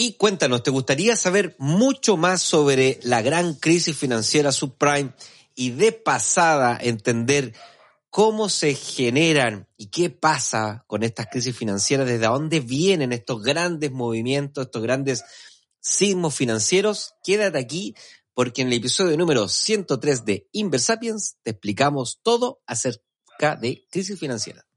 Y cuéntanos, ¿te gustaría saber mucho más sobre la gran crisis financiera subprime y de pasada entender cómo se generan y qué pasa con estas crisis financieras, desde dónde vienen estos grandes movimientos, estos grandes sismos financieros? Quédate aquí porque en el episodio número 103 de Inversapiens te explicamos todo acerca de crisis financiera.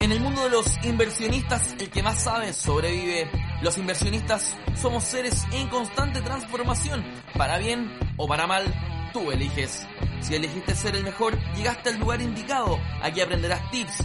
En el mundo de los inversionistas, el que más sabe sobrevive. Los inversionistas somos seres en constante transformación, para bien o para mal, tú eliges. Si elegiste ser el mejor, llegaste al lugar indicado. Aquí aprenderás tips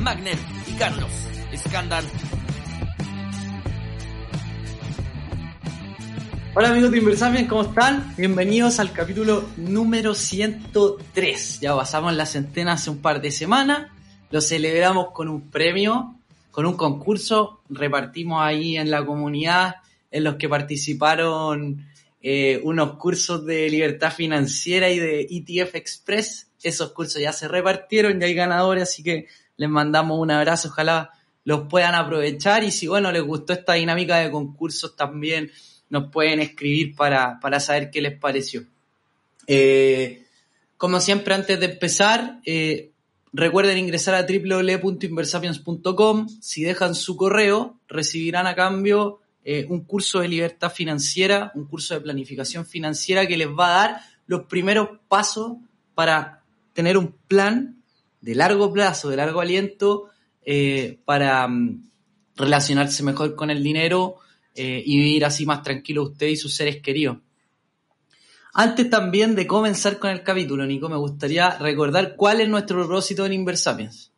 Magnet y Carlos Escándal. Hola amigos de Inversapiens, ¿cómo están? Bienvenidos al capítulo número 103. Ya pasamos la centena hace un par de semanas. Lo celebramos con un premio, con un concurso. Repartimos ahí en la comunidad en los que participaron eh, unos cursos de libertad financiera y de ETF Express. Esos cursos ya se repartieron, ya hay ganadores, así que les mandamos un abrazo, ojalá los puedan aprovechar y si bueno les gustó esta dinámica de concursos también nos pueden escribir para, para saber qué les pareció. Eh, como siempre, antes de empezar, eh, recuerden ingresar a www.inversapiens.com. Si dejan su correo, recibirán a cambio eh, un curso de libertad financiera, un curso de planificación financiera que les va a dar los primeros pasos para tener un plan de largo plazo, de largo aliento, para mm, relacionarse mejor con el dinero, eh, y vivir así más tranquilo usted y sus seres queridos. Antes también de comenzar con el capítulo, Nico, me gustaría recordar cuál es nuestro propósito en Inversapiens.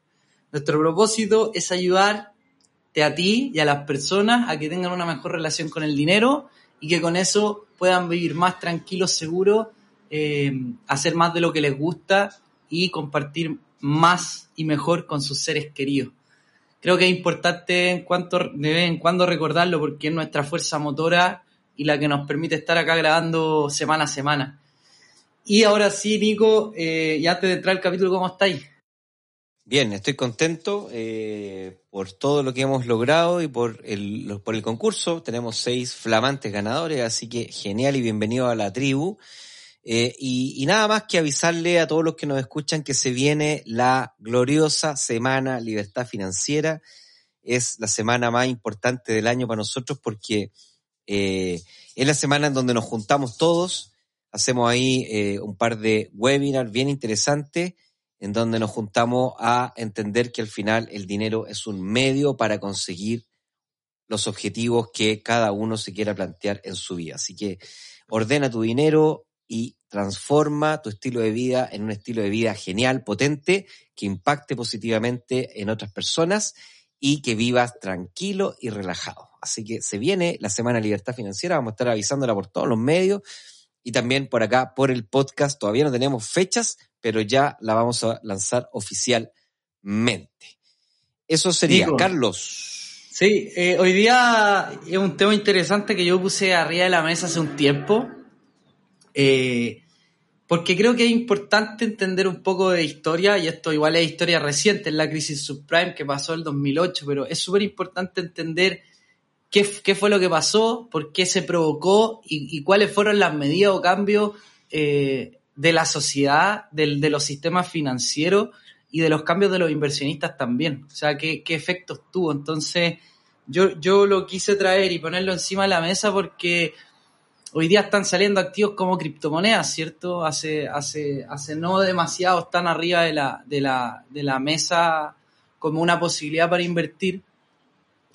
Nuestro propósito es ayudarte a ti y a las personas a que tengan una mejor relación con el dinero y que con eso puedan vivir más tranquilos, seguros, eh, hacer más de lo que les gusta y compartir más y mejor con sus seres queridos creo que es importante en cuanto, de vez en cuando recordarlo porque es nuestra fuerza motora y la que nos permite estar acá grabando semana a semana. Y ahora sí, Nico, eh, y antes de entrar al capítulo, ¿cómo estáis? Bien, estoy contento eh, por todo lo que hemos logrado y por el, por el concurso. Tenemos seis flamantes ganadores, así que genial y bienvenido a la tribu. Eh, y, nada más que avisarle a todos los que nos escuchan que se viene la gloriosa Semana Libertad Financiera. Es la semana más importante del año para nosotros porque eh, es la semana en donde nos juntamos todos. Hacemos ahí eh, un par de webinars bien interesantes en donde nos juntamos a entender que al final el dinero es un medio para conseguir los objetivos que cada uno se quiera plantear en su vida. Así que ordena tu dinero, y transforma tu estilo de vida en un estilo de vida genial, potente, que impacte positivamente en otras personas y que vivas tranquilo y relajado. Así que se viene la Semana de Libertad Financiera, vamos a estar avisándola por todos los medios y también por acá, por el podcast. Todavía no tenemos fechas, pero ya la vamos a lanzar oficialmente. Eso sería, Carlos. Sí, eh, hoy día es un tema interesante que yo puse arriba de la mesa hace un tiempo eh, porque creo que es importante entender un poco de historia, y esto igual es historia reciente, en la crisis subprime que pasó en el 2008, pero es súper importante entender qué, qué, fue lo que pasó, por qué se provocó y, cuáles fueron las medidas o cambios eh, de la sociedad, del, de los sistemas financieros y de los cambios de los inversionistas también. O sea, qué, qué efectos tuvo. Entonces, yo, yo lo quise traer y ponerlo encima de la mesa porque hoy día están saliendo activos como criptomonedas, ¿cierto? Hace, hace, hace no demasiado están arriba de la, de la, de la mesa como una posibilidad para invertir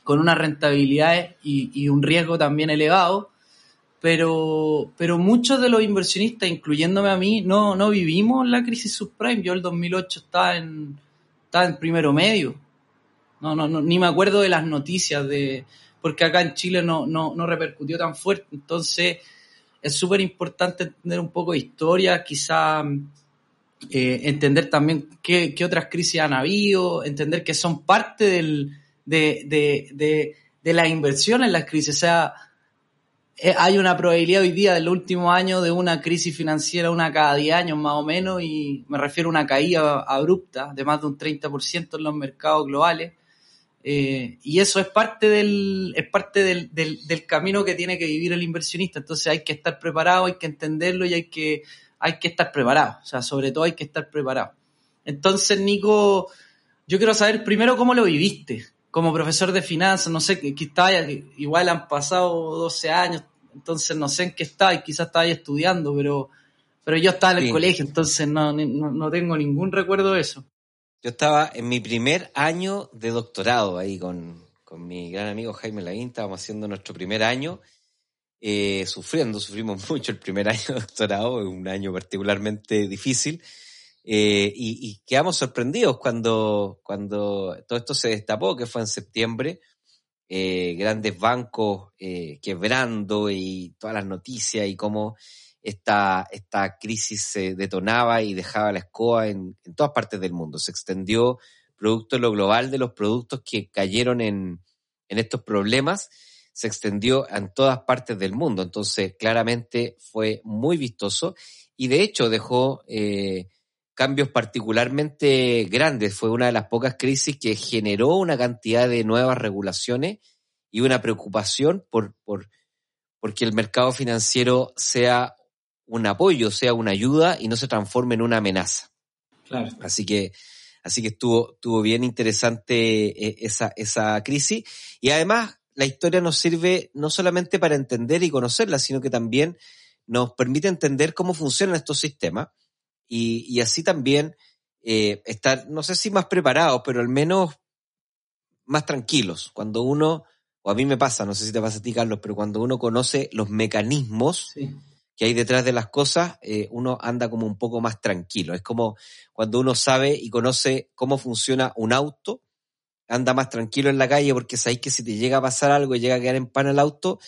con unas rentabilidades y, un riesgo también elevado, pero, pero muchos de los inversionistas, incluyéndome a mí, no, no vivimos la crisis subprime. Yo el 2008 estaba en, estaba en primero medio. No, no, no, ni me acuerdo de las noticias de, porque acá en Chile no, no, no repercutió tan fuerte. Entonces, es súper importante entender un poco de historia, quizá eh, entender también qué, otras crisis han habido, entender que son parte de, de, de, de la inversión en las crisis. O sea, eh, hay una probabilidad hoy día del último año de una crisis financiera, una cada 10 años más o menos, y me refiero a una caída abrupta de más de un 30% en los mercados globales. Eh, y eso es parte del, es parte del, del, del, camino que tiene que vivir el inversionista. Entonces hay que estar preparado, hay que entenderlo y hay que, hay que estar preparado. O sea, sobre todo hay que estar preparado. Entonces, Nico, yo quiero saber primero cómo lo viviste como profesor de finanzas, no sé, que, que está, igual han pasado 12 años, entonces no sé en qué está y quizás estaba ahí estudiando, pero, pero yo estaba en el sí. colegio, entonces no, no, no tengo ningún recuerdo de eso. Yo estaba en mi primer año de doctorado ahí con, con mi gran amigo Jaime Lavín, estábamos haciendo nuestro primer año, eh, sufriendo, sufrimos mucho el primer año de doctorado, un año particularmente difícil, eh, y, y, quedamos sorprendidos cuando, cuando todo esto se destapó, que fue en septiembre, eh, grandes bancos quebrando y todas las noticias y cómo esta, esta crisis se detonaba y dejaba la escoba en, en todas partes del mundo. Se extendió producto de lo global de los productos que cayeron en, en estos problemas, se extendió en todas partes del mundo. Entonces, claramente fue muy vistoso y de hecho dejó eh, cambios particularmente grandes. Fue una de las pocas crisis que generó una cantidad de nuevas regulaciones y una preocupación por, por porque el mercado financiero sea un apoyo, sea una ayuda y no se transforme en una amenaza. Claro. Así que, así que estuvo, estuvo bien interesante eh, esa, esa crisis. Y además, la historia nos sirve no solamente para entender y conocerla, sino que también nos permite entender cómo funcionan estos sistemas y, y así también eh, estar, no sé si más preparados, pero al menos más tranquilos. Cuando uno, o a mí me pasa, no sé si te pasa a ti, Carlos, pero cuando uno conoce los mecanismos sí. Que hay detrás de las cosas, eh, uno anda como un poco más tranquilo. Es como cuando uno sabe y conoce cómo funciona un auto, anda más tranquilo en la calle porque sabéis que si te llega a pasar algo y llega a quedar en pan el auto,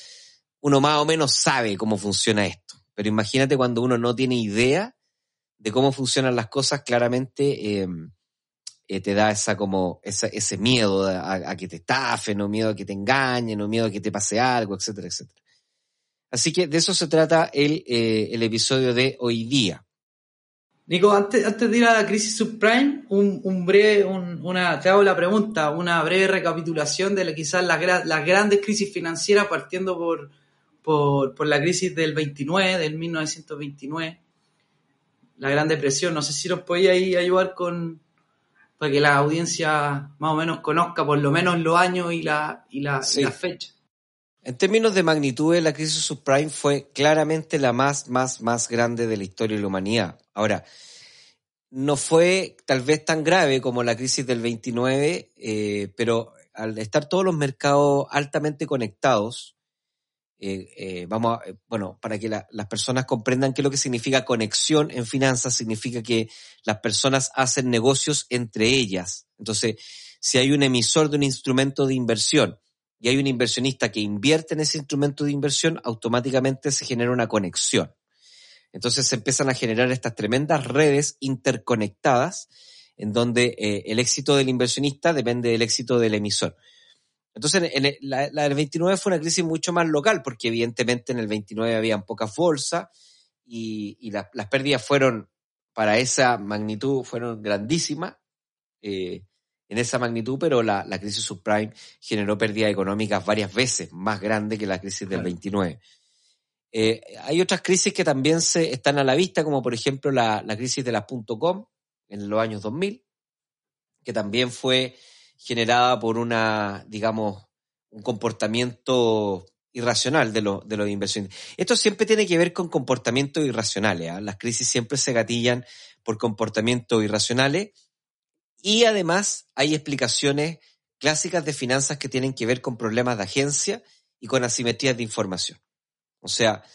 uno más o menos sabe cómo funciona esto. Pero imagínate cuando uno no tiene idea de cómo funcionan las cosas, claramente eh, eh, te da esa como esa, ese miedo a, a, que te estafen, o miedo a que te engañen, o miedo a que te pase algo, etcétera, etcétera. Así que de eso se trata el, eh, el episodio de hoy día. Nico, antes, antes de ir a la crisis subprime, un, un breve, un, una, te hago la pregunta, una breve recapitulación de la, quizás las, las grandes crisis financieras, partiendo por, por, por la crisis del 29, del 1929 la Gran Depresión. No sé si nos ahí ayudar con para que la audiencia más o menos conozca por lo menos los años y la, y la, sí. y la fecha. En términos de magnitud, la crisis subprime fue claramente la más, más, más grande de la historia de la humanidad. Ahora, no fue tal vez tan grave como la crisis del 29, eh, pero al estar todos los mercados altamente conectados, eh, eh, vamos a, bueno, para que la, las personas comprendan qué es lo que significa conexión en finanzas, significa que las personas hacen negocios entre ellas. Entonces, si hay un emisor de un instrumento de inversión y hay un inversionista que invierte en ese instrumento de inversión, automáticamente se genera una conexión. Entonces se empiezan a generar estas tremendas redes interconectadas en donde eh, el éxito del inversionista depende del éxito del emisor. Entonces, en el, la, del 29 fue una crisis mucho más local, porque evidentemente en el 29 habían pocas bolsas y, y la, las pérdidas fueron, para esa magnitud, fueron grandísimas, eh, en esa magnitud, pero la, la, crisis subprime generó pérdidas económicas varias veces más grandes que la crisis del 29. Eh, hay otras crisis que también se están a la vista, como por ejemplo la, la crisis de las .com en los años 2000, que también fue generada por una, digamos, un comportamiento irracional de, lo, de los inversionistas. Esto siempre tiene que ver con comportamientos irracionales. ¿eh? Las crisis siempre se gatillan por comportamientos irracionales y además hay explicaciones clásicas de finanzas que tienen que ver con problemas de agencia y con asimetrías de información. O sea,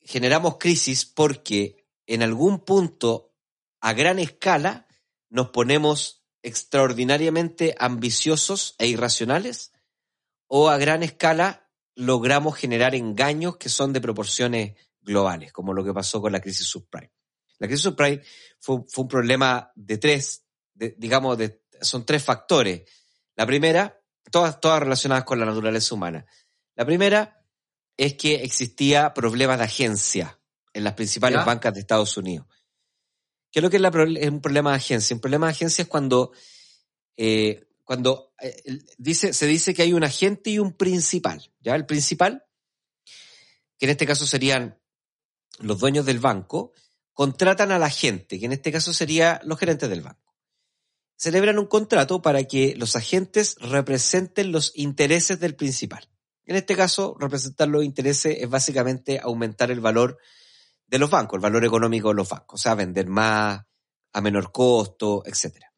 generamos crisis porque en algún punto, a gran escala, nos ponemos extraordinariamente ambiciosos e irracionales o a gran escala logramos generar engaños que son de proporciones globales, como lo que pasó con la crisis subprime. La crisis subprime fue, fue un problema de tres, digamos, de, son tres factores. La primera, todas, todas relacionadas con la naturaleza humana. La primera es que existía problemas de agencia en las principales bancas de Estados Unidos. ¿Qué es lo que es, un problema de agencia? Un problema de agencia es cuando, eh, cuando eh, dice, se dice que hay un agente y un principal. ¿ya? El principal, que en este caso serían los dueños del banco, contratan al agente, que en este caso serían los gerentes del banco. Celebran un contrato para que los agentes representen los intereses del principal. En este caso, representar los intereses es básicamente aumentar el valor de los bancos, el valor económico de los bancos, o sea, vender más a menor costo, etcétera.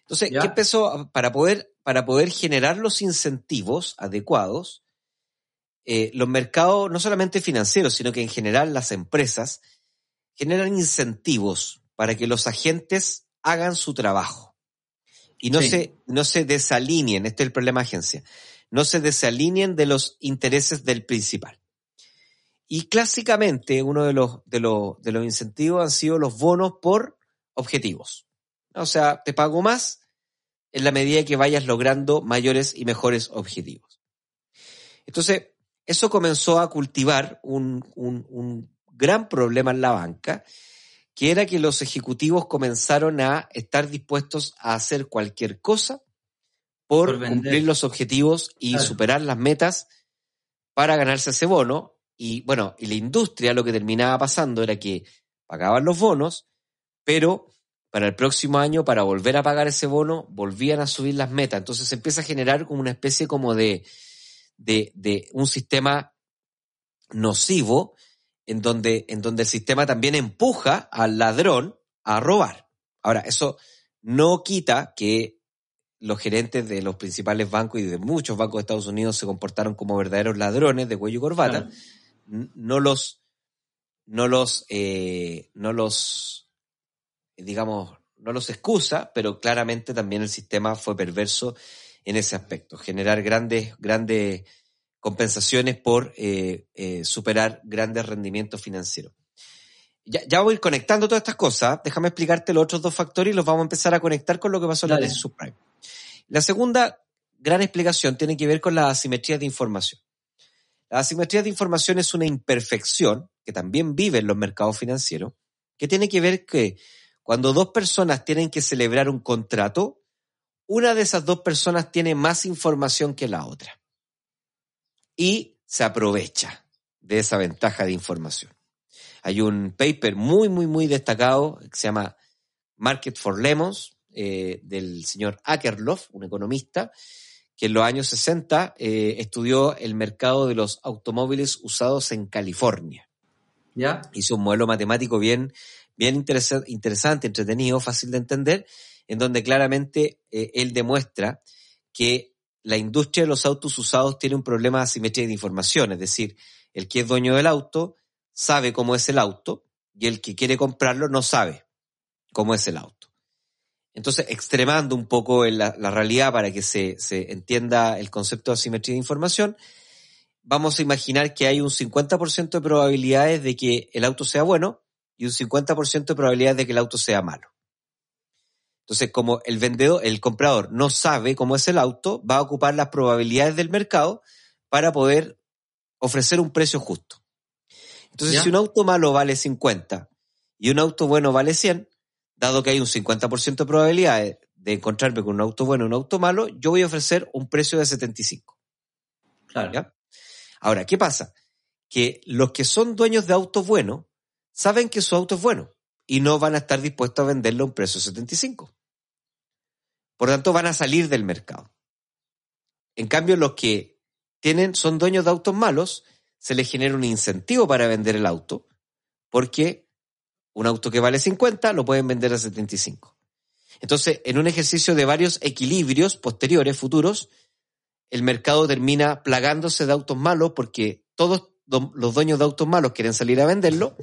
Entonces, ¿qué empezó? Para poder, para poder generar los incentivos adecuados, eh, los mercados, no solamente financieros, sino que en general las empresas, generan incentivos para que los agentes hagan su trabajo y no, se, no se desalineen, este es el problema de agencia, no se desalineen de los intereses del principal. Y clásicamente uno de los, de, los, de los incentivos han sido los bonos por objetivos. O sea, te pago más en la medida que vayas logrando mayores y mejores objetivos. Entonces, eso comenzó a cultivar un, un, gran problema en la banca, que era que los ejecutivos comenzaron a estar dispuestos a hacer cualquier cosa por, cumplir los objetivos y superar las metas para ganarse ese bono, y bueno, y la industria lo que terminaba pasando era que pagaban los bonos, pero para el próximo año, para volver a pagar ese bono, volvían a subir las metas. Entonces se empieza a generar como una especie como de, de, de un sistema nocivo en donde, en donde el sistema también empuja al ladrón a robar. Ahora, eso no quita que los gerentes de los principales bancos y de muchos bancos de Estados Unidos se comportaron como verdaderos ladrones de cuello y corbata, no los, no los, eh, no los, digamos, no los excusa, pero claramente también el sistema fue perverso en ese aspecto, generar grandes, grandes compensaciones por eh, eh, superar grandes rendimientos financieros. Ya, ya, voy a ir conectando todas estas cosas. Déjame explicarte los otros dos factores y los vamos a empezar a conectar con lo que pasó en la crisis subprime. La segunda gran explicación tiene que ver con la asimetría de información. La asimetría de información es una imperfección que también vive en los mercados financieros, que tiene que ver que cuando dos personas tienen que celebrar un contrato, una de esas dos personas tiene más información que la otra. Y se aprovecha de esa ventaja de información. Hay un paper muy, muy, muy destacado que se llama Market for Lemons, eh, del señor Akerlof, un economista, que en los años 60 eh, estudió el mercado de los automóviles usados en California. ¿Ya? Hizo un modelo matemático bien, bien interesante, entretenido, fácil de entender, en donde claramente eh, él demuestra que la industria de los autos usados tiene un problema de asimetría de información, es decir, el que es dueño del auto sabe cómo es el auto y el que quiere comprarlo no sabe cómo es el auto. Entonces, extremando un poco la, realidad para que se, entienda el concepto de asimetría de información, vamos a imaginar que hay un 50% de probabilidades de que el auto sea bueno y un 50% de probabilidades de que el auto sea malo. Entonces, como el vendedor, el comprador no sabe cómo es el auto, va a ocupar las probabilidades del mercado para poder ofrecer un precio justo. Entonces, si un auto malo vale 50 y un auto bueno vale 100, dado que hay un 50% de probabilidad de encontrarme con un auto bueno y un auto malo, yo voy a ofrecer un precio de 75. Claro. Ahora, ¿qué pasa? Que los que son dueños de autos buenos saben que su auto es bueno y no van a estar dispuestos a venderlo a un precio de 75. Por tanto, van a salir del mercado. En cambio, los que tienen, son dueños de autos malos, se les genera un incentivo para vender el auto porque un auto que vale 50 lo pueden vender a 75. Entonces, en un ejercicio de varios equilibrios posteriores, futuros, el mercado termina plagándose de autos malos porque todos los dueños de autos malos quieren salir a venderlo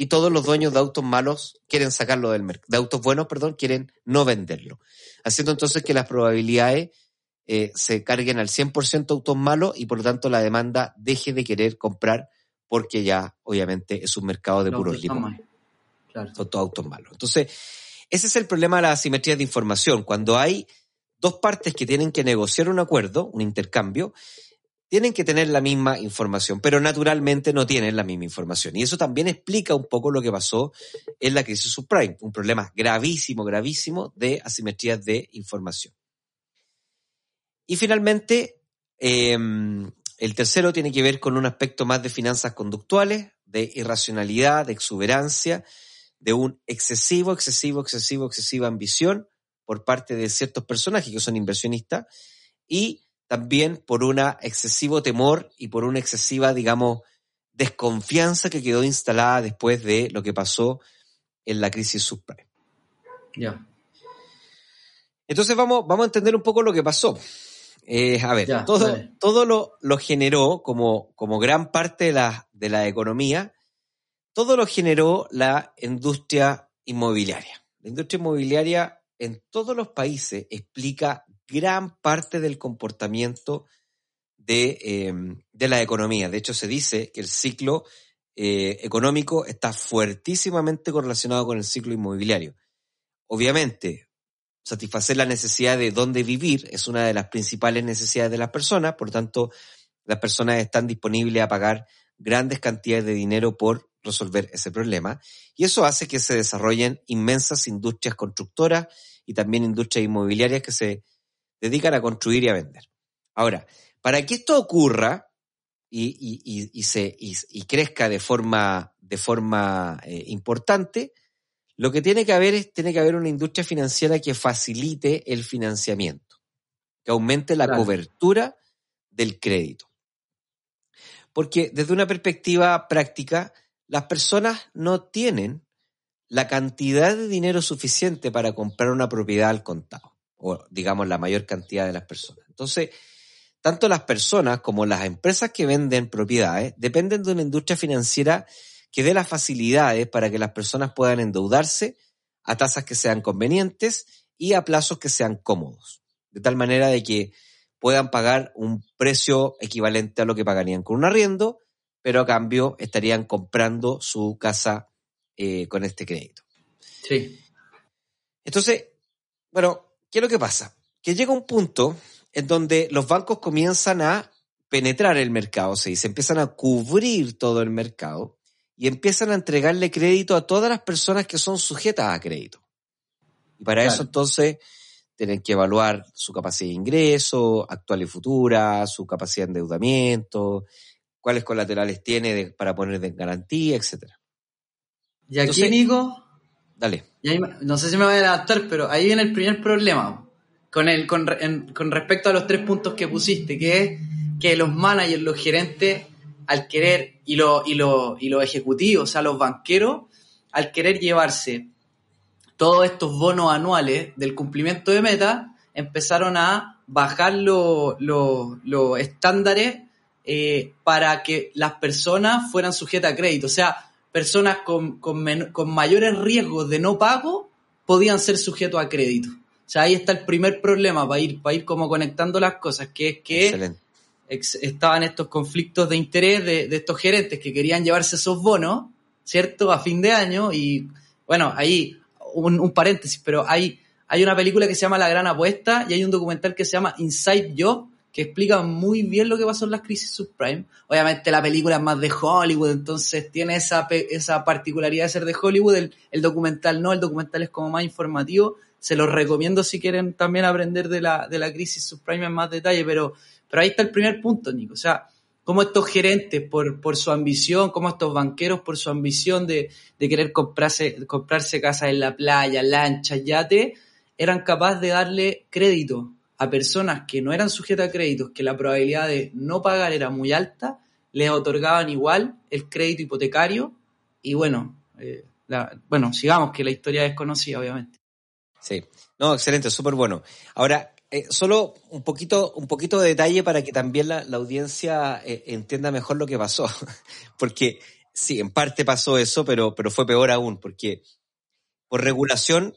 y todos los dueños de autos malos quieren sacarlo del mercado, de autos buenos, perdón, quieren no venderlo. Haciendo entonces que las probabilidades eh, se carguen al 100% autos malos y por lo tanto la demanda deje de querer comprar porque ya obviamente es un mercado de puros limones. Claro. Son todos autos malos. Entonces, ese es el problema de las asimetrías de información. Cuando hay dos partes que tienen que negociar un acuerdo, un intercambio, tienen que tener la misma información, pero naturalmente no tienen la misma información. Y eso también explica un poco lo que pasó en la crisis subprime, un problema gravísimo, gravísimo de asimetrías de información. Y finalmente, em, el tercero tiene que ver con un aspecto más de finanzas conductuales, de irracionalidad, de exuberancia, de un excesivo, excesivo, excesivo, excesiva ambición por parte de ciertos personajes que son inversionistas y también por un excesivo temor y por una excesiva, digamos, desconfianza que quedó instalada después de lo que pasó en la crisis subprime. Ya. Entonces vamos, vamos a entender un poco lo que pasó. Eh, a ver, todo, todo lo, lo, generó como, como gran parte de la, de la economía, todo lo generó la industria inmobiliaria. La industria inmobiliaria en todos los países explica gran parte del comportamiento de, em, de la economía. De hecho, se dice que el ciclo eh, económico está fuertísimamente correlacionado con el ciclo inmobiliario. Obviamente, satisfacer la necesidad de dónde vivir es una de las principales necesidades de las personas, por tanto, las personas están disponibles a pagar grandes cantidades de dinero por resolver ese problema. Y eso hace que se desarrollen inmensas industrias constructoras y también industrias inmobiliarias que se dedican a construir y a vender. Ahora, para que esto ocurra y, se, y crezca de forma, de forma eh, importante, lo que tiene que haber es tiene que haber una industria financiera que facilite el financiamiento, que aumente la cobertura del crédito. Porque desde una perspectiva práctica, las personas no tienen la cantidad de dinero suficiente para comprar una propiedad al contado o digamos la mayor cantidad de las personas. Entonces, tanto las personas como las empresas que venden propiedades dependen de una industria financiera que dé las facilidades para que las personas puedan endeudarse a tasas que sean convenientes y a plazos que sean cómodos, de tal manera de que puedan pagar un precio equivalente a lo que pagarían con un arriendo, pero a cambio estarían comprando su casa eh, con este crédito. Sí. Entonces, bueno, ¿Qué es lo que pasa? Que llega un punto en donde los bancos comienzan a penetrar el mercado, se dice, empiezan a cubrir todo el mercado y empiezan a entregarle crédito a todas las personas que son sujetas a crédito. Y para eso entonces tienen que evaluar su capacidad de ingreso, actual y futura, su capacidad de endeudamiento, cuáles colaterales tiene para poner en garantía, etc. Y aquí, Nico, Dale. No sé si me voy a adaptar, pero ahí viene el primer problema con, el, con, con respecto a los tres puntos que pusiste, que es que los managers, los gerentes, al querer, y, lo, y, lo, y los ejecutivos, o sea, los banqueros, al querer llevarse todos estos bonos anuales del cumplimiento de meta, empezaron a bajar los estándares eh, para que las personas fueran sujetas a crédito. O sea, personas con, con, mayores riesgos de no pago podían ser sujetos a crédito. O sea, ahí está el primer problema para ir, para ir como conectando las cosas, que es que estaban estos conflictos de interés de, estos gerentes que querían llevarse esos bonos, ¿cierto? A fin de año y, bueno, ahí un, un paréntesis, pero hay, hay una película que se llama La Gran Apuesta y hay un documental que se llama Inside Job, que explica muy bien lo que pasó en las crisis subprime. Obviamente la película es más de Hollywood, entonces tiene esa, esa particularidad de ser de Hollywood, el, documental no, el documental es como más informativo, se los recomiendo si quieren también aprender de la, de la crisis subprime en más detalle, pero, pero ahí está el primer punto, Nico, o sea, cómo estos gerentes por, por su ambición, cómo estos banqueros por su ambición de, de querer comprarse, comprarse casas en la playa, lanchas, yate, eran capaces de darle crédito a personas que no eran sujetas a créditos, que la probabilidad de no pagar era muy alta, les otorgaban igual el crédito hipotecario y bueno, eh, bueno, sigamos, que la historia es conocida, obviamente. Sí, no, excelente, súper bueno. Ahora, eh, solo un poquito, un poquito de detalle para que también la, audiencia eh, entienda mejor lo que pasó, porque sí, en parte pasó eso, pero, pero fue peor aún, porque por regulación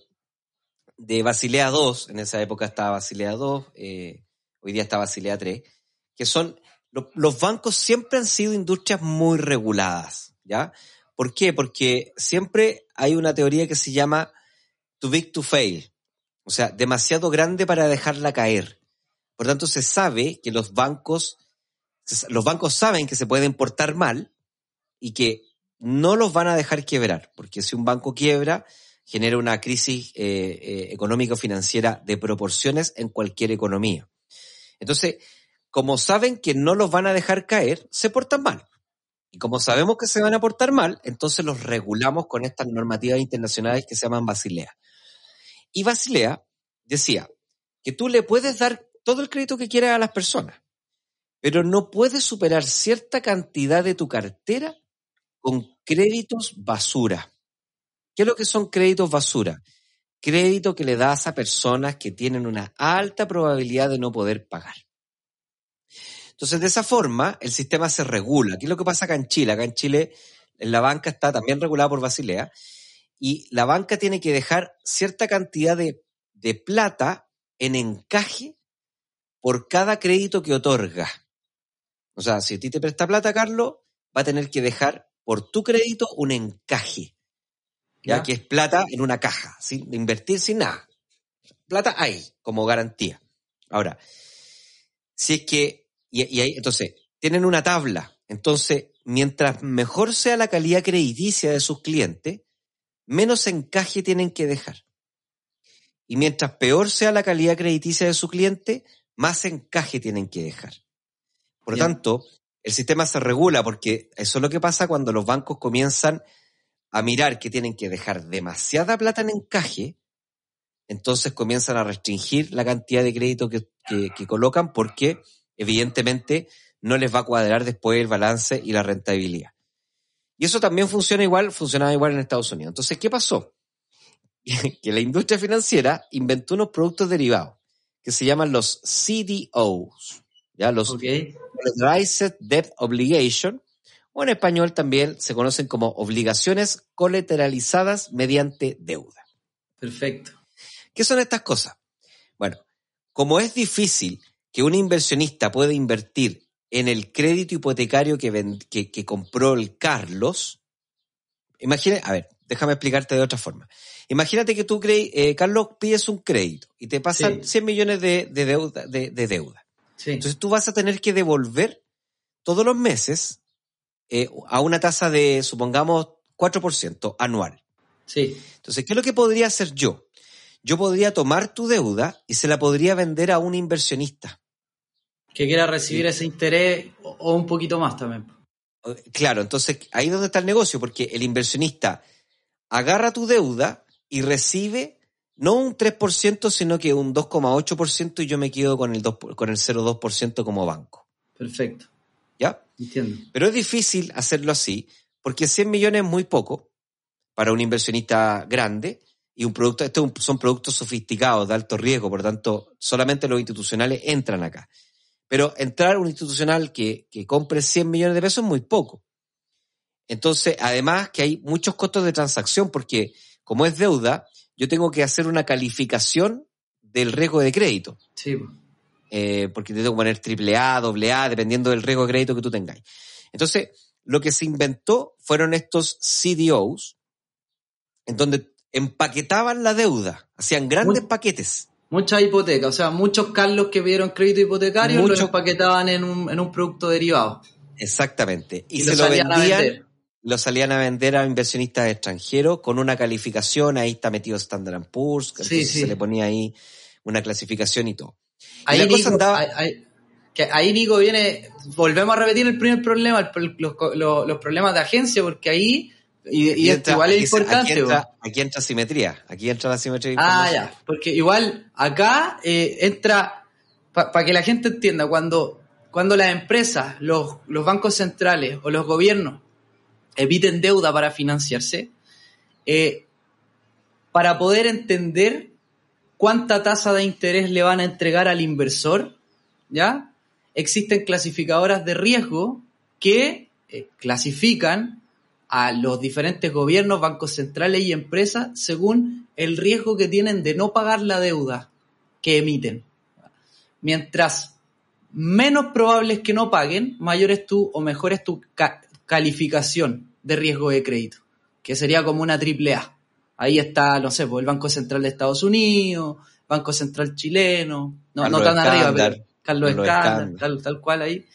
de Basilea II, en esa época estaba Basilea II, eh, hoy día está Basilea 3, que son, los bancos siempre han sido industrias muy reguladas, ¿ya? ¿Por qué? Porque siempre hay una teoría que se llama too big to fail, o sea, demasiado grande para dejarla caer. Por tanto, se sabe que los bancos, los bancos saben que se pueden portar mal y que no los van a dejar quebrar, porque si un banco quiebra, genera una crisis eh, eh, económico-financiera de proporciones en cualquier economía. Entonces, como saben que no los van a dejar caer, se portan mal. Y como sabemos que se van a portar mal, entonces los regulamos con estas normativas internacionales que se llaman Basilea. Y Basilea decía que tú le puedes dar todo el crédito que quieras a las personas, pero no puedes superar cierta cantidad de tu cartera con créditos basura. ¿Qué es lo que son créditos basura? Crédito que le das a personas que tienen una alta probabilidad de no poder pagar. Entonces, de esa forma, el sistema se regula. ¿Qué es lo que pasa acá en Chile? Acá en Chile, la banca está también regulada por Basilea y la banca tiene que dejar cierta cantidad de, de plata en encaje por cada crédito que otorga. O sea, si a ti te presta plata, Carlos, va a tener que dejar por tu crédito un encaje ya, que es plata en una caja, sin invertir sin nada. Plata ahí, como garantía. Ahora, si es que, y, ahí, entonces, tienen una tabla. Entonces, mientras mejor sea la calidad crediticia de sus clientes, menos encaje tienen que dejar. Y mientras peor sea la calidad crediticia de su cliente, más encaje tienen que dejar. Por lo tanto, el sistema se regula porque eso es lo que pasa cuando los bancos comienzan a mirar que tienen que dejar demasiada plata en encaje, entonces comienzan a restringir la cantidad de crédito que, colocan porque evidentemente no les va a cuadrar después el balance y la rentabilidad. Y eso también funciona igual, funcionaba igual en Estados Unidos. Entonces, ¿qué pasó? que la industria financiera inventó unos productos derivados que se llaman los CDOs, ¿ya? Los okay. Debt Obligation, o en español también se conocen como obligaciones colateralizadas mediante deuda. Perfecto. ¿Qué son estas cosas? Bueno, como es difícil que un inversionista pueda invertir en el crédito hipotecario que, que, compró el Carlos, imagínate, a ver, déjame explicarte de otra forma. Imagínate que tú, eh, Carlos, pides un crédito y te pasan 100 millones de, deuda. De, deuda. Entonces tú vas a tener que devolver todos los meses eh, a una tasa de, supongamos, 4% anual. Sí. Entonces, ¿qué es lo que podría hacer yo? Yo podría tomar tu deuda y se la podría vender a un inversionista. Que quiera recibir ese interés o un poquito más también. Claro, entonces ahí es donde está el negocio, porque el inversionista agarra tu deuda y recibe no un 3%, sino que un 2,8% y yo me quedo con el, con el 0,2% como banco. Perfecto. ¿Ya? Pero es difícil hacerlo así porque 100 millones es muy poco para un inversionista grande y un producto, estos son productos sofisticados de alto riesgo, por lo tanto, solamente los institucionales entran acá. Pero entrar un institucional que, que compre 100 millones de pesos es muy poco. Entonces, además que hay muchos costos de transacción porque como es deuda, yo tengo que hacer una calificación del riesgo de crédito. Sí. Eh, porque te tengo que poner triple A, doble A, dependiendo del riesgo de crédito que tú tengáis. Entonces, lo que se inventó fueron estos CDOs, en donde empaquetaban la deuda, hacían grandes paquetes. Muchas hipotecas, o sea, muchos Carlos que pidieron crédito hipotecario los empaquetaban en un, en un producto derivado. Exactamente. Y, se lo, vendían, lo salían a vender a inversionistas extranjeros con una calificación, ahí está metido Standard Poor's, sí, se le ponía ahí una clasificación y todo. Ahí, Nico, que ahí Nico viene, volvemos a repetir el primer problema, los, problemas de agencia, porque ahí, y, esto igual es importante. Aquí entra, simetría, aquí entra la simetría. Ah, ya, porque igual acá eh, entra, para que la gente entienda, cuando, cuando las empresas, los, los bancos centrales o los gobiernos eviten deuda para financiarse, eh, para poder entender cuánta tasa de interés le van a entregar al inversor, ¿ya? Existen clasificadoras de riesgo que eh, clasifican a los diferentes gobiernos, bancos centrales y empresas según el riesgo que tienen de no pagar la deuda que emiten. mientras menos probable es que no paguen, mayor es tu o mejor es tu calificación de riesgo de crédito, que sería como una triple A. Ahí está, no sé, pues, el Banco Central de Estados Unidos, Banco Central chileno, no, no tan arriba, pero Carlos Escándar, tal, tal cual ahí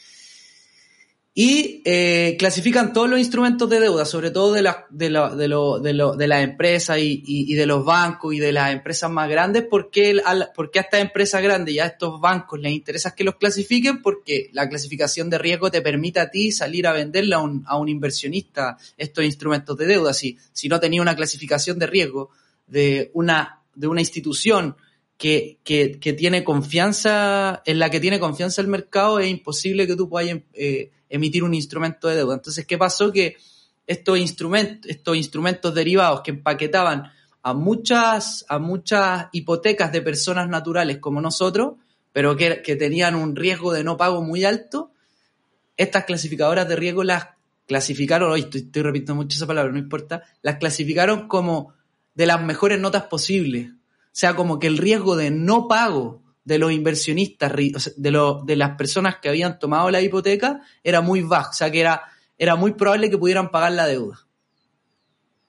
y eh, clasifican todos los instrumentos de deuda, sobre todo de, la, de, de, lo, de, lo, de las empresas y, y, de los bancos y de las empresas más grandes, porque, porque a estas empresas grandes y a estos bancos les interesa que los clasifiquen porque la clasificación de riesgo te permite a ti salir a venderle a un, a un inversionista estos instrumentos de deuda. Si, si no tenía una clasificación de riesgo de una, de una institución que, que, que, tiene confianza, en la que tiene confianza el mercado, es imposible que tú puedas eh, emitir un instrumento de deuda. Entonces, ¿qué pasó? Que estos instrumentos, estos instrumentos derivados que empaquetaban a muchas, a muchas hipotecas de personas naturales como nosotros, pero que, tenían un riesgo de no pago muy alto, estas clasificadoras de riesgo las clasificaron, hoy estoy, estoy repitiendo mucho esa palabra, no importa, las clasificaron como de las mejores notas posibles. O sea, como que el riesgo de no pago de los inversionistas, de, de las personas que habían tomado la hipoteca, era muy bajo. O sea, que era, era muy probable que pudieran pagar la deuda.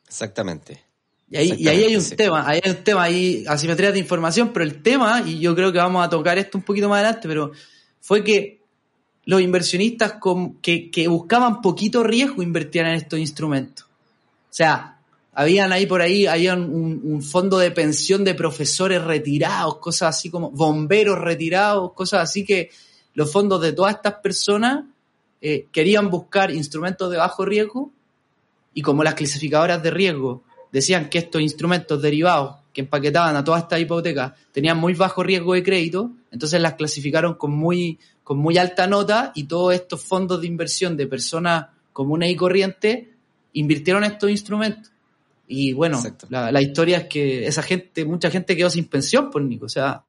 Exactamente. Y ahí, y ahí hay un tema, hay un tema, ahí asimetría de información, pero el tema, y yo creo que vamos a tocar esto un poquito más adelante, pero fue que los inversionistas que, que buscaban poquito riesgo invertían en estos instrumentos. O sea, habían ahí por ahí, había un, fondo de pensión de profesores retirados, cosas así como bomberos retirados, cosas así que los fondos de todas estas personas eh, querían buscar instrumentos de bajo riesgo y como las clasificadoras de riesgo decían que estos instrumentos derivados que empaquetaban a todas estas hipotecas tenían muy bajo riesgo de crédito, entonces las clasificaron con muy, con muy alta nota y todos estos fondos de inversión de personas comunes y corrientes invirtieron estos instrumentos. Y bueno, la, historia es que esa gente, mucha gente quedó sin pensión por Nico, o sea.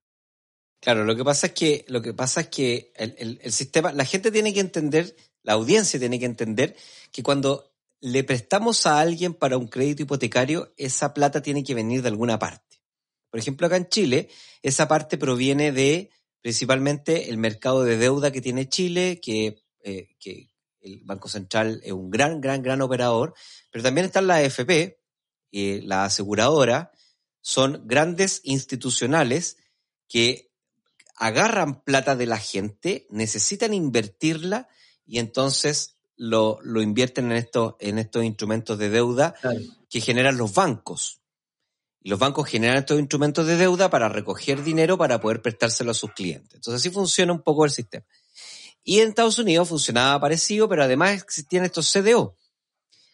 Claro, lo que pasa es que, lo que pasa es que el, el, sistema, la gente tiene que entender, la audiencia tiene que entender que cuando le prestamos a alguien para un crédito hipotecario, esa plata tiene que venir de alguna parte. Por ejemplo, acá en Chile, esa parte proviene de principalmente el mercado de deuda que tiene Chile, que, eh, que el Banco Central es un gran, gran, gran operador, pero también están las AFP, eh, la aseguradora, son grandes institucionales que agarran plata de la gente, necesitan invertirla y entonces lo, lo invierten en estos, en estos instrumentos de deuda que generan los bancos. Y los bancos generan estos instrumentos de deuda para recoger dinero para poder prestárselo a sus clientes. Entonces así funciona un poco el sistema. Y en Estados Unidos funcionaba parecido, pero además existían estos CDO,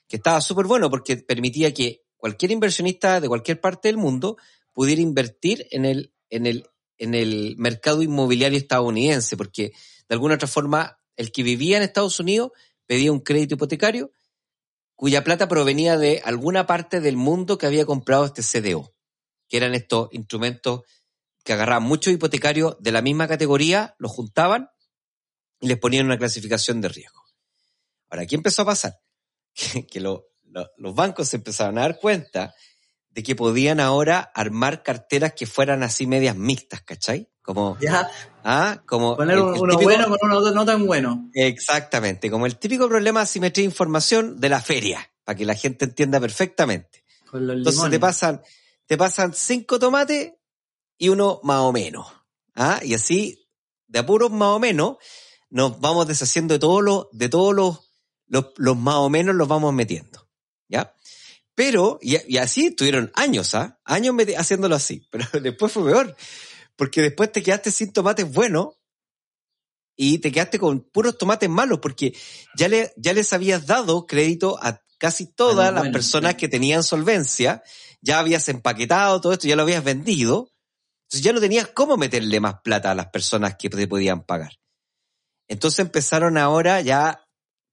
que estaba súper bueno porque permitía que cualquier inversionista de cualquier parte del mundo pudiera invertir en el, en el, en el mercado inmobiliario estadounidense, porque de alguna otra forma el que vivía en Estados Unidos pedía un crédito hipotecario cuya plata provenía de alguna parte del mundo que había comprado este CDO, que eran estos instrumentos que agarraban muchos hipotecarios de la misma categoría, los juntaban y les ponían una clasificación de riesgo. Ahora, ¿qué empezó a pasar? Que lo, los bancos se empezaron a dar cuenta de que podían ahora armar carteras que fueran así medias mixtas, ¿cachai? Como, ya. ¿ah? como Poner uno bueno con uno no tan bueno. Exactamente, como el típico problema de asimetría de información de la feria, para que la gente entienda perfectamente. Entonces te pasan, te pasan cinco tomates y uno más o menos. ¿ah? Y así, de apuros más o menos, nos vamos deshaciendo de todos los, de todos los, los, los más o menos los vamos metiendo. ¿Ya? Pero, y, así estuvieron años, ¿ah? Años haciéndolo así, pero después fue peor, porque después te quedaste sin tomates buenos y te quedaste con puros tomates malos, porque ya, le, ya les habías dado crédito a casi todas las personas que tenían solvencia, ya habías empaquetado todo esto, ya lo habías vendido, entonces ya no tenías cómo meterle más plata a las personas que te podían pagar. Entonces empezaron ahora ya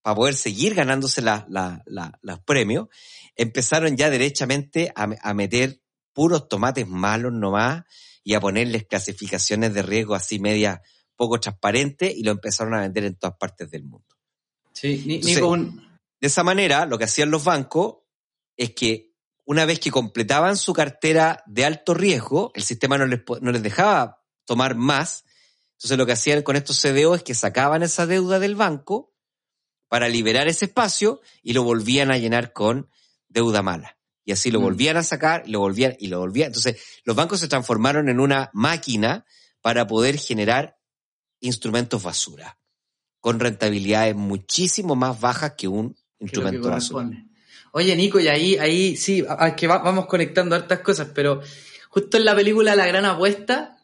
para poder seguir ganándose los premios, empezaron ya derechamente a, meter puros tomates malos nomás y a ponerles clasificaciones de riesgo así media poco transparentes y lo empezaron a vender en todas partes del mundo. Sí, ni, De esa manera, lo que hacían los bancos es que una vez que completaban su cartera de alto riesgo, el sistema no les, no les dejaba tomar más, Entonces lo que hacían con estos CDO es que sacaban esa deuda del banco para liberar ese espacio y lo volvían a llenar con deuda mala. Y así lo Mm. volvían a sacar, lo volvían y lo volvían. Entonces los bancos se transformaron en una máquina para poder generar instrumentos basura con rentabilidades muchísimo más bajas que un que lo que instrumento basura. Oye, Nico, y ahí, ahí sí, a- a que va- vamos conectando hartas cosas, pero justo en la película La Gran Apuesta,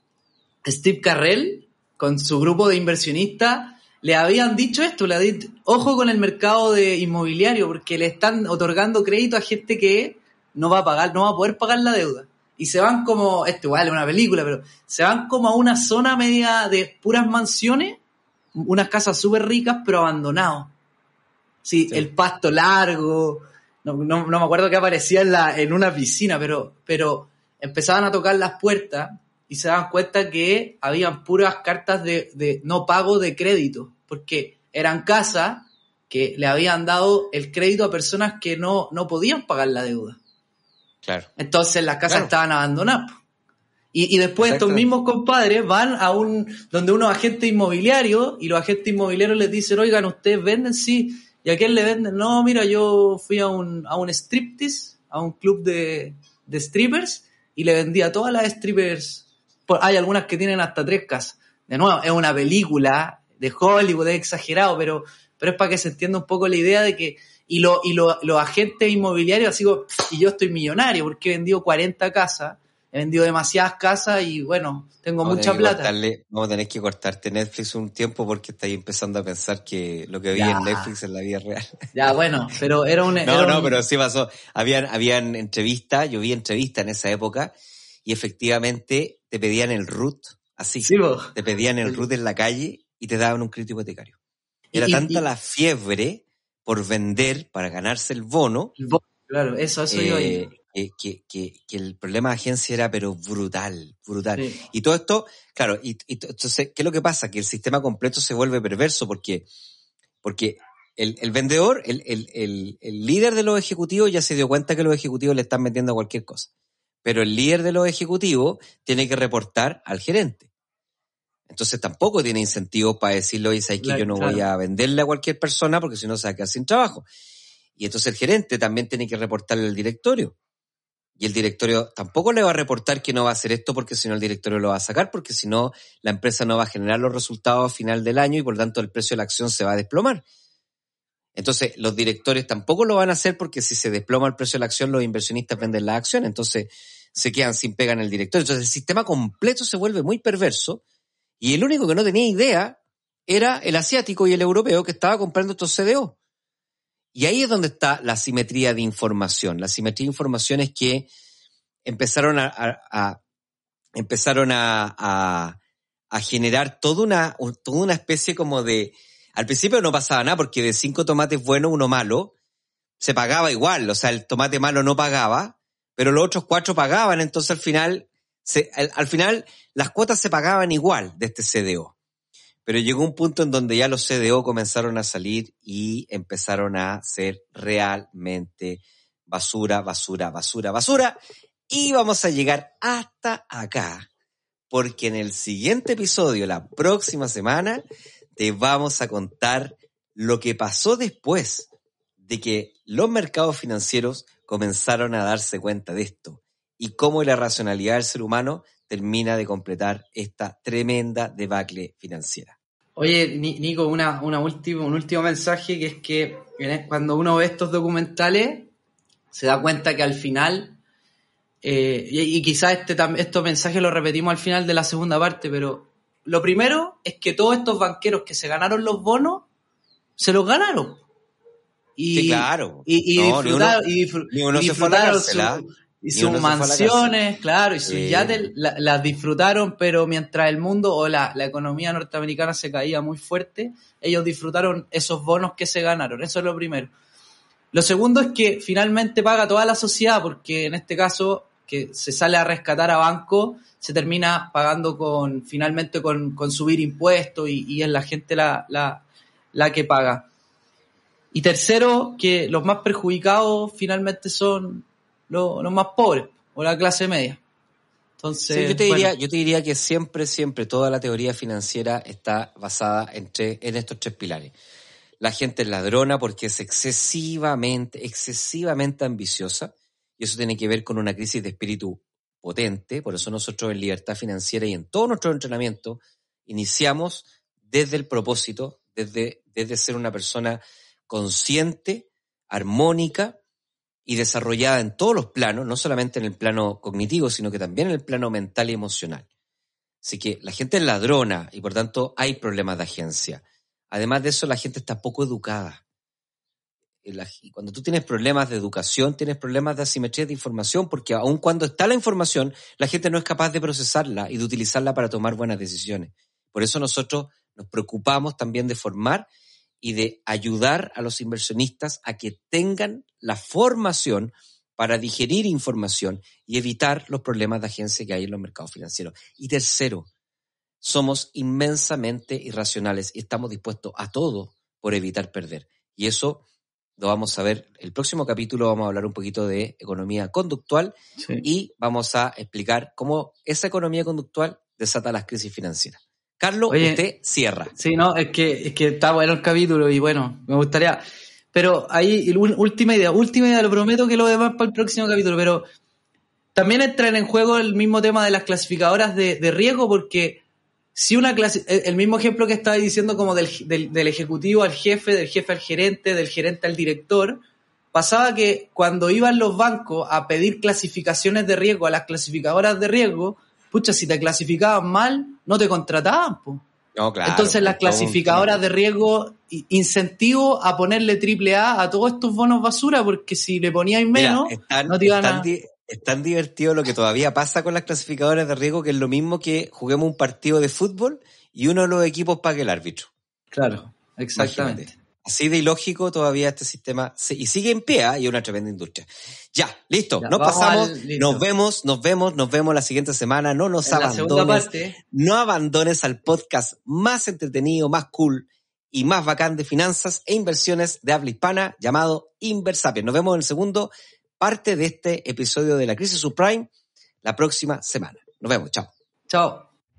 Steve Carrell, con su grupo de inversionistas, le habían dicho esto, le habían dicho, ojo con el mercado de inmobiliario, porque le están otorgando crédito a gente que no va a pagar, no va a poder pagar la deuda. Y se van como, esto igual es una película, pero se van como a una zona media de puras mansiones, unas casas súper ricas, pero abandonados. Sí, Sí. el pasto largo. No, no, no me acuerdo que aparecía en, la, en una piscina, pero, pero empezaban a tocar las puertas y se daban cuenta que habían puras cartas de, de no pago de crédito, porque eran casas que le habían dado el crédito a personas que no, no podían pagar la deuda. Claro. Entonces las casas Claro. estaban abandonadas. Y, y después estos mismos compadres van a un donde unos agentes inmobiliarios y los agentes inmobiliarios les dicen, oigan, ¿ustedes venden? Sí. ¿Y a quién le venden? No, mira, yo fui a un, a un striptease, a un club de, de strippers y le vendí a todas las strippers. Hay algunas que tienen hasta tres casas. De nuevo, es una película de Hollywood, es exagerado, pero, pero es para que se entienda un poco la idea de que y, lo, y lo- los agentes inmobiliarios, así como, "Pff, y yo estoy millonario porque he vendido 40 casas, he vendido demasiadas casas y bueno, tengo Vamos mucha plata. cortarle- vamos a tener que cortarte Netflix un tiempo porque estáis empezando a pensar que lo que vi Ya. en Netflix es la vida real. Ya, bueno, pero era un... No, era no, un- pero sí pasó. Habían, habían entrevistas, yo vi entrevistas en esa época y efectivamente te pedían el root, así. Sí. Te pedían el root en la calle y te daban un crédito hipotecario. Era Y- tanta y- la fiebre por vender para ganarse el bono Claro, eso, eso eh, ahí. que, que, el problema de agencia era pero brutal, brutal. Sí. Y todo esto, claro, y, entonces, ¿qué es lo que pasa? Que el sistema completo se vuelve perverso porque, porque el, el vendedor, el, el, el, el líder de los ejecutivos ya se dio cuenta que los ejecutivos le están vendiendo cualquier cosa. Pero el líder de los ejecutivos tiene que reportar al gerente. Entonces tampoco tiene incentivos para decirle, oye, ¿sabes que yo no claro. voy a venderle a cualquier persona porque si no se va a quedar sin trabajo? Y entonces el gerente también tiene que reportarle al directorio. Y el directorio tampoco le va a reportar que no va a hacer esto porque si no el directorio lo va a sacar, porque si no la empresa no va a generar los resultados a final del año y por lo tanto el precio de la acción se va a desplomar. Entonces los directores tampoco lo van a hacer porque si se desploma el precio de la acción los inversionistas venden la acción, entonces se quedan sin pega en el directorio. Entonces el sistema completo se vuelve muy perverso y el único que no tenía idea era el asiático y el europeo que estaba comprando estos CDO. Y ahí es donde está la simetría de información. La simetría de información es que empezaron a, empezaron a, a- generar toda una, un- toda una especie como de. Al principio no pasaba nada porque de cinco tomates buenos, uno malo, se pagaba igual. O sea, el tomate malo no pagaba, pero los otros cuatro pagaban. Entonces al final, al final las cuotas se pagaban igual de este CDO. Pero llegó un punto en donde ya los CDO comenzaron a salir y empezaron a ser realmente basura, basura, basura, basura. Y vamos a llegar hasta acá, porque en el siguiente episodio, la próxima semana, te vamos a contar lo que pasó después de que los mercados financieros comenzaron a darse cuenta de esto y cómo la racionalidad del ser humano termina de completar esta tremenda debacle financiera. Oye, Ni- Nico, una, una último, un último mensaje que es que en- cuando uno ve estos documentales se da cuenta que al final, eh, y, quizás este, estos mensajes los repetimos al final de la segunda parte, pero lo primero es que todos estos banqueros que se ganaron los bonos, se los ganaron. Y, Sí, claro. y, y No, ni disfrutaron, uno- y ni uno y se fue a la disfrutaron cárcel, ¿ah? su- y sus uno se fue a la mansiones, claro, y sus Sí. yates la- las disfrutaron, pero mientras el mundo o la, la economía norteamericana se caía muy fuerte, ellos disfrutaron esos bonos que se ganaron. Eso es lo primero. Lo segundo es que finalmente paga toda la sociedad, porque en este caso, que se sale a rescatar a banco, se termina pagando con, finalmente con, con subir impuestos y, y es la gente la, la, la que paga. Y tercero, que los más perjudicados finalmente son los, los más pobres o la clase media. Entonces, yo, te diría, bueno, yo te diría que siempre, siempre toda la teoría financiera está basada en, tres- en estos tres pilares. La gente es ladrona porque es excesivamente, excesivamente ambiciosa y eso tiene que ver con una crisis de espíritu potente. Por eso nosotros en Libertad Financiera y en todo nuestro entrenamiento iniciamos desde el propósito, desde, desde ser una persona consciente, armónica y desarrollada en todos los planos, no solamente en el plano cognitivo, sino que también en el plano mental y emocional. Así que la gente es ladrona y por tanto hay problemas de agencia. Además de eso, la gente está poco educada. Cuando tú tienes problemas de educación, tienes problemas de asimetría de información, porque aun cuando está la información, la gente no es capaz de procesarla y de utilizarla para tomar buenas decisiones. Por eso nosotros nos preocupamos también de formar y de ayudar a los inversionistas a que tengan la formación para digerir información y evitar los problemas de agencia que hay en los mercados financieros. Y tercero, somos inmensamente irracionales y estamos dispuestos a todo por evitar perder. Y eso lo vamos a ver. El próximo capítulo vamos a hablar un poquito de economía conductual sí. y vamos a explicar cómo esa economía conductual desata las crisis financieras. Carlos, Oye, usted cierra. Sí, no, es que, es que está bueno el capítulo y bueno, me gustaría. Pero ahí, última idea, última idea, lo prometo que lo demás para el próximo capítulo, pero también entra en juego el mismo tema de las clasificadoras de, de riesgo, porque si una clase, el el mismo ejemplo que estaba diciendo como del, del, del ejecutivo al jefe, del jefe al gerente, del gerente al director, pasaba que cuando iban los bancos a pedir clasificaciones de riesgo a las clasificadoras de riesgo, pucha, si te clasificaban mal, no te contrataban, pues. No, claro, Entonces las es todo un clasificadoras de riesgo incentivo a ponerle triple A a todos estos bonos basura porque si le poníais menos no te iban a... di- es tan divertido lo que todavía pasa con las clasificadoras de riesgo que es lo mismo que juguemos un partido de fútbol y uno de los equipos pague el árbitro. Claro, exactamente. Imagínate. Así de ilógico todavía este sistema se- y sigue en pie ¿ah? y es una tremenda industria. Ya, listo, Ya, nos pasamos, al- listo. nos vemos, nos vemos, nos vemos la siguiente semana, no nos En abandones, no abandones al podcast más entretenido, más cool y más bacán de finanzas e inversiones de habla hispana llamado Inversapiens. Nos vemos en el segundo parte de este episodio de la crisis subprime la próxima semana. Nos vemos, chao. chao.